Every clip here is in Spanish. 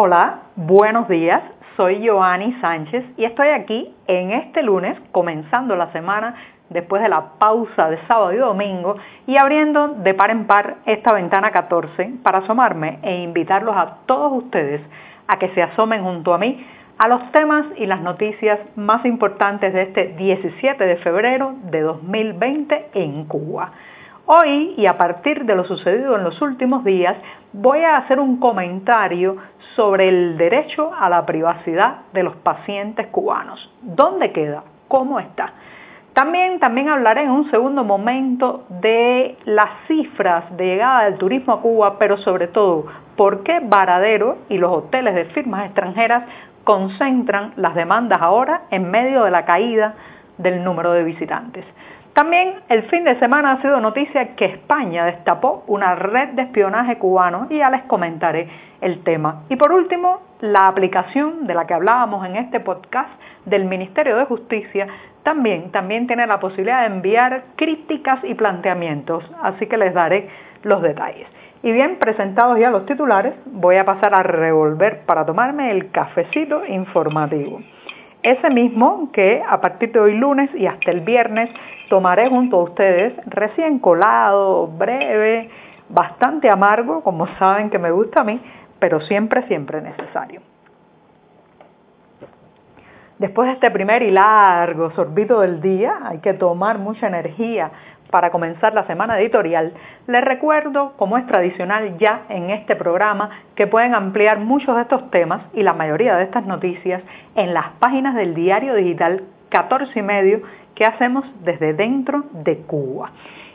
Hola, buenos días. Soy Joanny Sánchez y estoy aquí en este lunes, comenzando la semana después de la pausa de sábado y domingo y abriendo de par en par esta ventana 14 para asomarme e invitarlos a todos ustedes a que se asomen junto a mí a los temas y las noticias más importantes de este 17 de febrero de 2020 en Cuba. Hoy y a partir de lo sucedido en los últimos días voy a hacer un comentario sobre el derecho a la privacidad de los pacientes cubanos. ¿Dónde queda? ¿Cómo está? También, también hablaré en un segundo momento de las cifras de llegada del turismo a Cuba, pero sobre todo por qué Varadero y los hoteles de firmas extranjeras concentran las demandas ahora en medio de la caída del número de visitantes. También el fin de semana ha sido noticia que España destapó una red de espionaje cubano y ya les comentaré el tema. Y por último, la aplicación de la que hablábamos en este podcast del Ministerio de Justicia también, también tiene la posibilidad de enviar críticas y planteamientos, así que les daré los detalles. Y bien, presentados ya los titulares, voy a pasar a revolver para tomarme el cafecito informativo. Ese mismo que a partir de hoy lunes y hasta el viernes tomaré junto a ustedes, recién colado, breve, bastante amargo, como saben que me gusta a mí, pero siempre, siempre necesario. Después de este primer y largo sorbito del día, hay que tomar mucha energía para comenzar la semana editorial, les recuerdo, como es tradicional ya en este programa, que pueden ampliar muchos de estos temas y la mayoría de estas noticias en las páginas del diario digital 14 y medio que hacemos desde dentro de Cuba.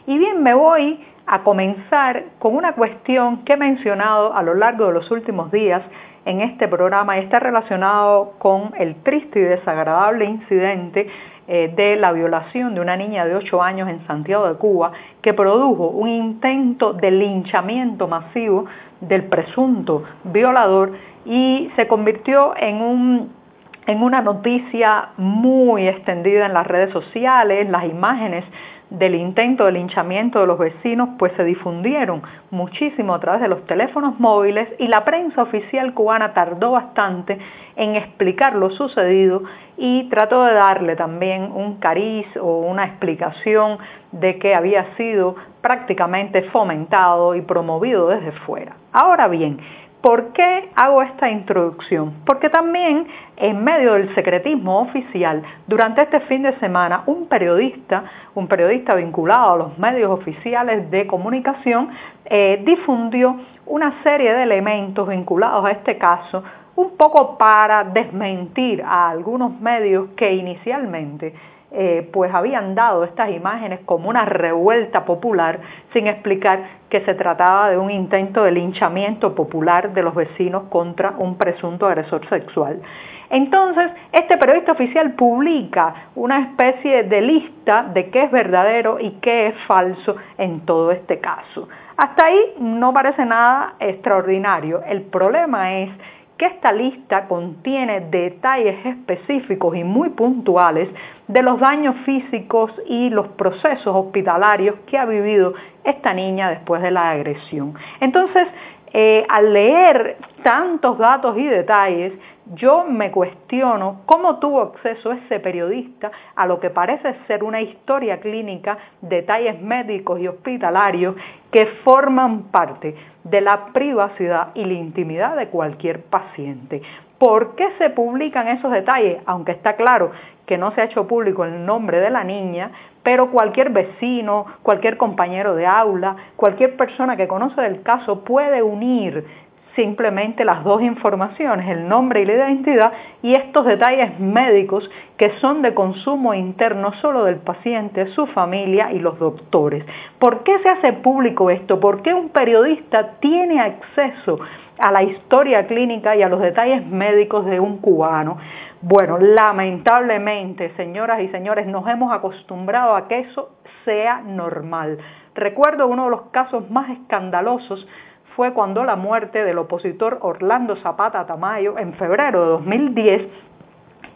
Y bien, me voy a comenzar con una cuestión que he mencionado a lo largo de los últimos días en este programa está relacionado con el triste y desagradable incidente eh, de la violación de una niña de 8 años en Santiago de Cuba que produjo un intento de linchamiento masivo del presunto violador y se convirtió en un en una noticia muy extendida en las redes sociales, las imágenes del intento de linchamiento de los vecinos pues se difundieron muchísimo a través de los teléfonos móviles y la prensa oficial cubana tardó bastante en explicar lo sucedido y trató de darle también un cariz o una explicación de que había sido prácticamente fomentado y promovido desde fuera. Ahora bien, ¿Por qué hago esta introducción? Porque también en medio del secretismo oficial, durante este fin de semana, un periodista, un periodista vinculado a los medios oficiales de comunicación, eh, difundió una serie de elementos vinculados a este caso, un poco para desmentir a algunos medios que inicialmente eh, pues habían dado estas imágenes como una revuelta popular sin explicar que se trataba de un intento de linchamiento popular de los vecinos contra un presunto agresor sexual. Entonces, este periodista oficial publica una especie de lista de qué es verdadero y qué es falso en todo este caso. Hasta ahí no parece nada extraordinario. El problema es que esta lista contiene detalles específicos y muy puntuales de los daños físicos y los procesos hospitalarios que ha vivido esta niña después de la agresión. Entonces, eh, al leer tantos datos y detalles, yo me cuestiono cómo tuvo acceso ese periodista a lo que parece ser una historia clínica, detalles médicos y hospitalarios que forman parte de la privacidad y la intimidad de cualquier paciente. ¿Por qué se publican esos detalles? Aunque está claro que no se ha hecho público el nombre de la niña, pero cualquier vecino, cualquier compañero de aula, cualquier persona que conoce del caso puede unir simplemente las dos informaciones, el nombre y la identidad, y estos detalles médicos que son de consumo interno solo del paciente, su familia y los doctores. ¿Por qué se hace público esto? ¿Por qué un periodista tiene acceso a la historia clínica y a los detalles médicos de un cubano? Bueno, lamentablemente, señoras y señores, nos hemos acostumbrado a que eso sea normal. Recuerdo uno de los casos más escandalosos fue cuando la muerte del opositor Orlando Zapata Tamayo en febrero de 2010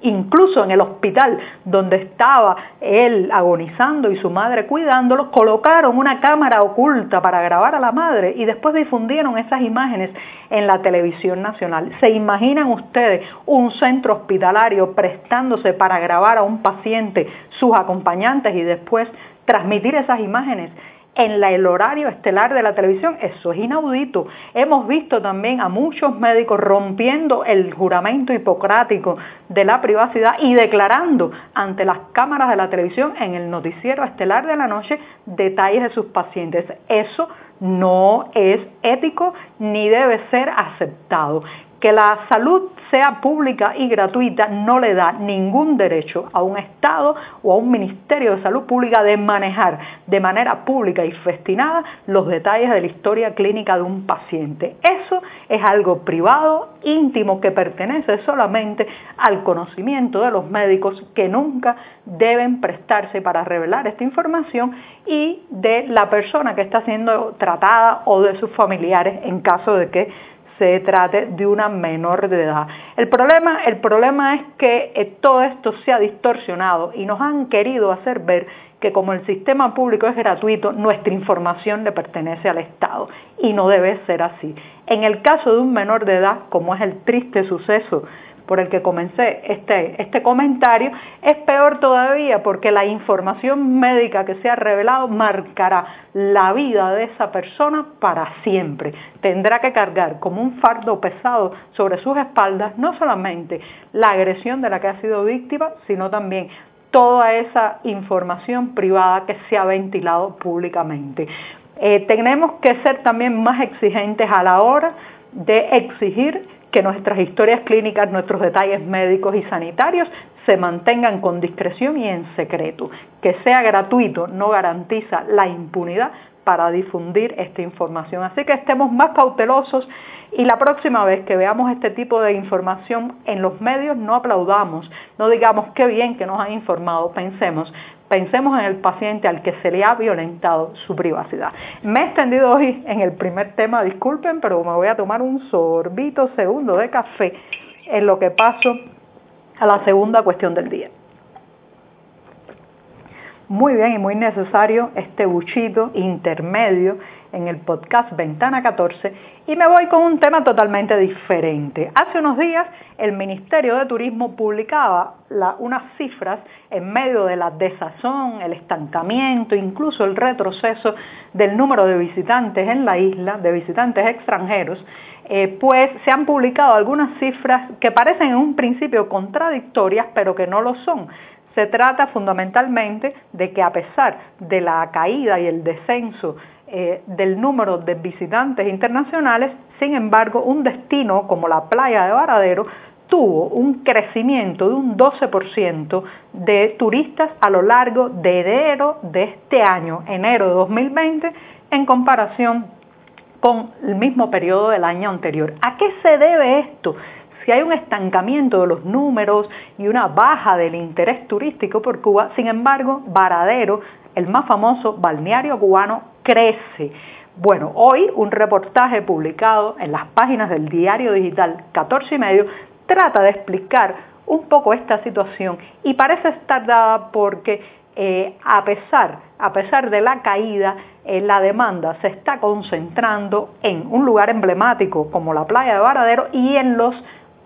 Incluso en el hospital donde estaba él agonizando y su madre cuidándolo, colocaron una cámara oculta para grabar a la madre y después difundieron esas imágenes en la televisión nacional. ¿Se imaginan ustedes un centro hospitalario prestándose para grabar a un paciente, sus acompañantes y después transmitir esas imágenes? En el horario estelar de la televisión. Eso es inaudito. Hemos visto también a muchos médicos rompiendo el juramento hipocrático de la privacidad y declarando ante las cámaras de la televisión en el noticiero estelar de la noche detalles de sus pacientes. Eso no es ético ni debe ser aceptado. Que la salud sea pública y gratuita no le da ningún derecho a un Estado o a un Ministerio de Salud Pública de manejar de manera pública y festinada los detalles de la historia clínica de un paciente. Eso es algo privado, íntimo, que pertenece solamente al conocimiento de los médicos que nunca deben prestarse para revelar esta información y de la persona que está siendo tratada o de sus familiares en caso de que se trate de una menor de edad. El problema, el problema es que eh, todo esto se ha distorsionado y nos han querido hacer ver que como el sistema público es gratuito, nuestra información le pertenece al Estado y no debe ser así. En el caso de un menor de edad, como es el triste suceso por el que comencé este, este comentario, es peor todavía porque la información médica que se ha revelado marcará la vida de esa persona para siempre. Tendrá que cargar como un fardo pesado sobre sus espaldas no solamente la agresión de la que ha sido víctima, sino también toda esa información privada que se ha ventilado públicamente. Eh, tenemos que ser también más exigentes a la hora de exigir que nuestras historias clínicas, nuestros detalles médicos y sanitarios se mantengan con discreción y en secreto. Que sea gratuito no garantiza la impunidad para difundir esta información. Así que estemos más cautelosos y la próxima vez que veamos este tipo de información en los medios no aplaudamos, no digamos qué bien que nos han informado, pensemos, Pensemos en el paciente al que se le ha violentado su privacidad. Me he extendido hoy en el primer tema, disculpen, pero me voy a tomar un sorbito segundo de café en lo que paso a la segunda cuestión del día. Muy bien y muy necesario este buchito intermedio en el podcast Ventana 14 y me voy con un tema totalmente diferente. Hace unos días el Ministerio de Turismo publicaba unas cifras en medio de la desazón, el estancamiento, incluso el retroceso del número de visitantes en la isla, de visitantes extranjeros, eh, pues se han publicado algunas cifras que parecen en un principio contradictorias, pero que no lo son. Se trata fundamentalmente de que a pesar de la caída y el descenso eh, del número de visitantes internacionales, sin embargo, un destino como la playa de Varadero tuvo un crecimiento de un 12% de turistas a lo largo de enero de este año, enero de 2020, en comparación con el mismo periodo del año anterior. ¿A qué se debe esto? Si hay un estancamiento de los números y una baja del interés turístico por Cuba, sin embargo, Varadero, el más famoso balneario cubano, crece. Bueno, hoy un reportaje publicado en las páginas del diario digital 14 y medio trata de explicar un poco esta situación y parece estar dada porque eh, a, pesar, a pesar de la caída, eh, la demanda se está concentrando en un lugar emblemático como la playa de Varadero y en los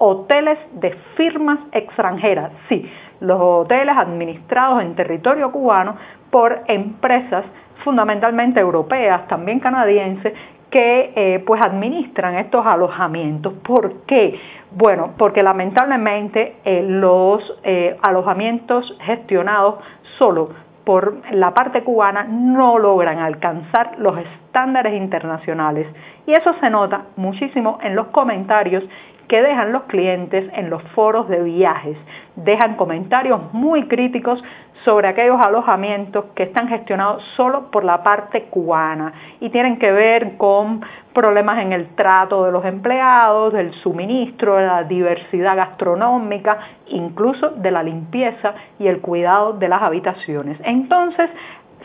hoteles de firmas extranjeras. Sí, los hoteles administrados en territorio cubano por empresas fundamentalmente europeas, también canadienses, que eh, pues administran estos alojamientos. ¿Por qué? Bueno, porque lamentablemente eh, los eh, alojamientos gestionados solo por la parte cubana no logran alcanzar los estándares internacionales. Y eso se nota muchísimo en los comentarios que dejan los clientes en los foros de viajes. Dejan comentarios muy críticos sobre aquellos alojamientos que están gestionados solo por la parte cubana y tienen que ver con problemas en el trato de los empleados, del suministro, de la diversidad gastronómica, incluso de la limpieza y el cuidado de las habitaciones. Entonces,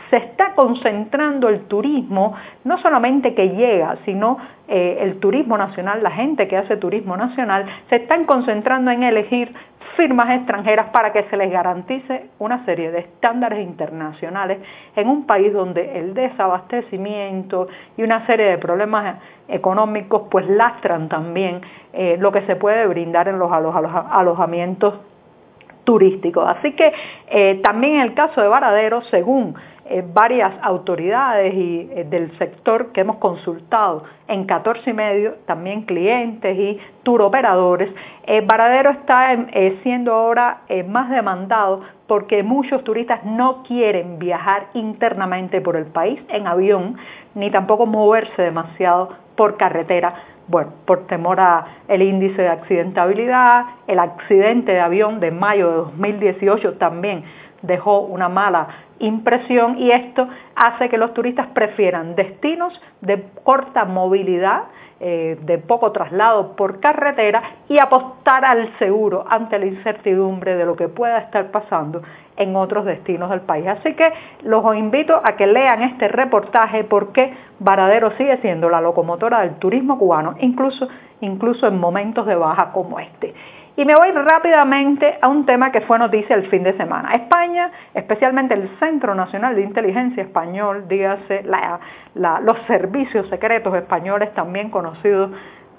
se está concentrando el turismo, no solamente que llega, sino eh, el turismo nacional, la gente que hace turismo nacional, se están concentrando en elegir firmas extranjeras para que se les garantice una serie de estándares internacionales en un país donde el desabastecimiento y una serie de problemas económicos pues lastran también eh, lo que se puede brindar en los alojamientos turísticos. Así que eh, también en el caso de Varadero, según eh, varias autoridades y eh, del sector que hemos consultado en 14 y medio, también clientes y turoperadores, Varadero está siendo ahora más demandado porque muchos turistas no quieren viajar internamente por el país en avión, ni tampoco moverse demasiado por carretera. Bueno, por temor a el índice de accidentabilidad, el accidente de avión de mayo de 2018 también dejó una mala impresión y esto hace que los turistas prefieran destinos de corta movilidad, eh, de poco traslado por carretera y apostar al seguro ante la incertidumbre de lo que pueda estar pasando en otros destinos del país. Así que los invito a que lean este reportaje porque Varadero sigue siendo la locomotora del turismo cubano, incluso, incluso en momentos de baja como este. Y me voy rápidamente a un tema que fue noticia el fin de semana. España, especialmente el Centro Nacional de Inteligencia Español, dígase los servicios secretos españoles, también conocidos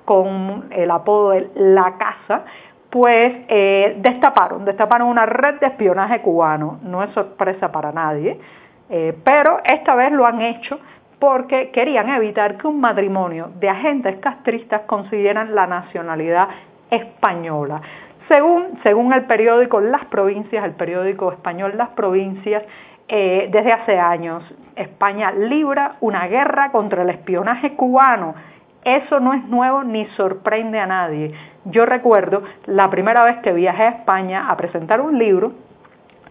con el apodo de La Casa, pues eh, destaparon, destaparon una red de espionaje cubano, no es sorpresa para nadie, eh, pero esta vez lo han hecho porque querían evitar que un matrimonio de agentes castristas consiguieran la nacionalidad española. Según, según el periódico Las Provincias, el periódico español Las Provincias, eh, desde hace años España libra una guerra contra el espionaje cubano. Eso no es nuevo ni sorprende a nadie. Yo recuerdo la primera vez que viajé a España a presentar un libro,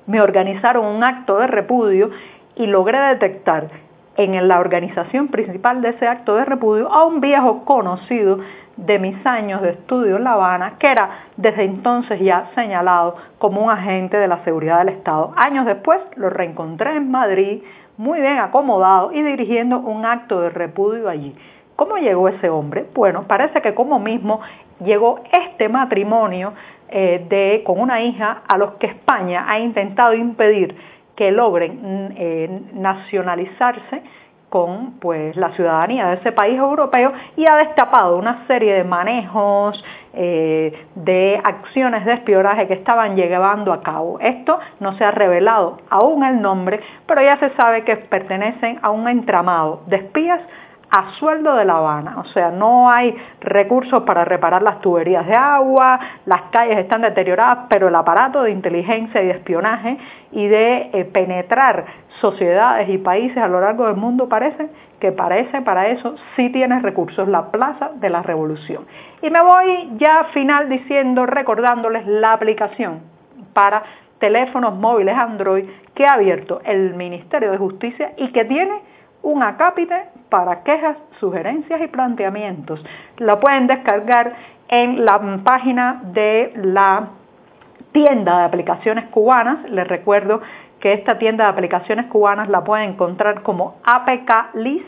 me organizaron un acto de repudio y logré detectar en la organización principal de ese acto de repudio a un viejo conocido de mis años de estudio en La Habana, que era desde entonces ya señalado como un agente de la seguridad del Estado. Años después lo reencontré en Madrid, muy bien acomodado y dirigiendo un acto de repudio allí. ¿Cómo llegó ese hombre? Bueno, parece que como mismo llegó este matrimonio eh, de, con una hija a los que España ha intentado impedir que logren mm, eh, nacionalizarse con pues la ciudadanía de ese país europeo y ha destapado una serie de manejos, eh, de acciones de espionaje que estaban llevando a cabo. Esto no se ha revelado aún el nombre, pero ya se sabe que pertenecen a un entramado de espías a sueldo de La Habana, o sea, no hay recursos para reparar las tuberías de agua, las calles están deterioradas, pero el aparato de inteligencia y de espionaje y de eh, penetrar sociedades y países a lo largo del mundo parece que parece para eso sí tiene recursos la Plaza de la Revolución. Y me voy ya final diciendo, recordándoles la aplicación para teléfonos móviles Android que ha abierto el Ministerio de Justicia y que tiene un acápite para quejas, sugerencias y planteamientos. Lo pueden descargar en la página de la tienda de aplicaciones cubanas. Les recuerdo que esta tienda de aplicaciones cubanas la pueden encontrar como apklis,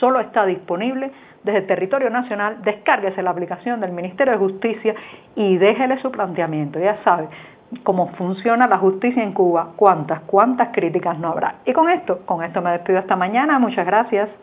solo está disponible desde el territorio nacional, descárguese la aplicación del Ministerio de Justicia y déjele su planteamiento. Ya sabe, cómo funciona la justicia en Cuba, cuántas, cuántas críticas no habrá. Y con esto, con esto me despido hasta mañana. Muchas gracias.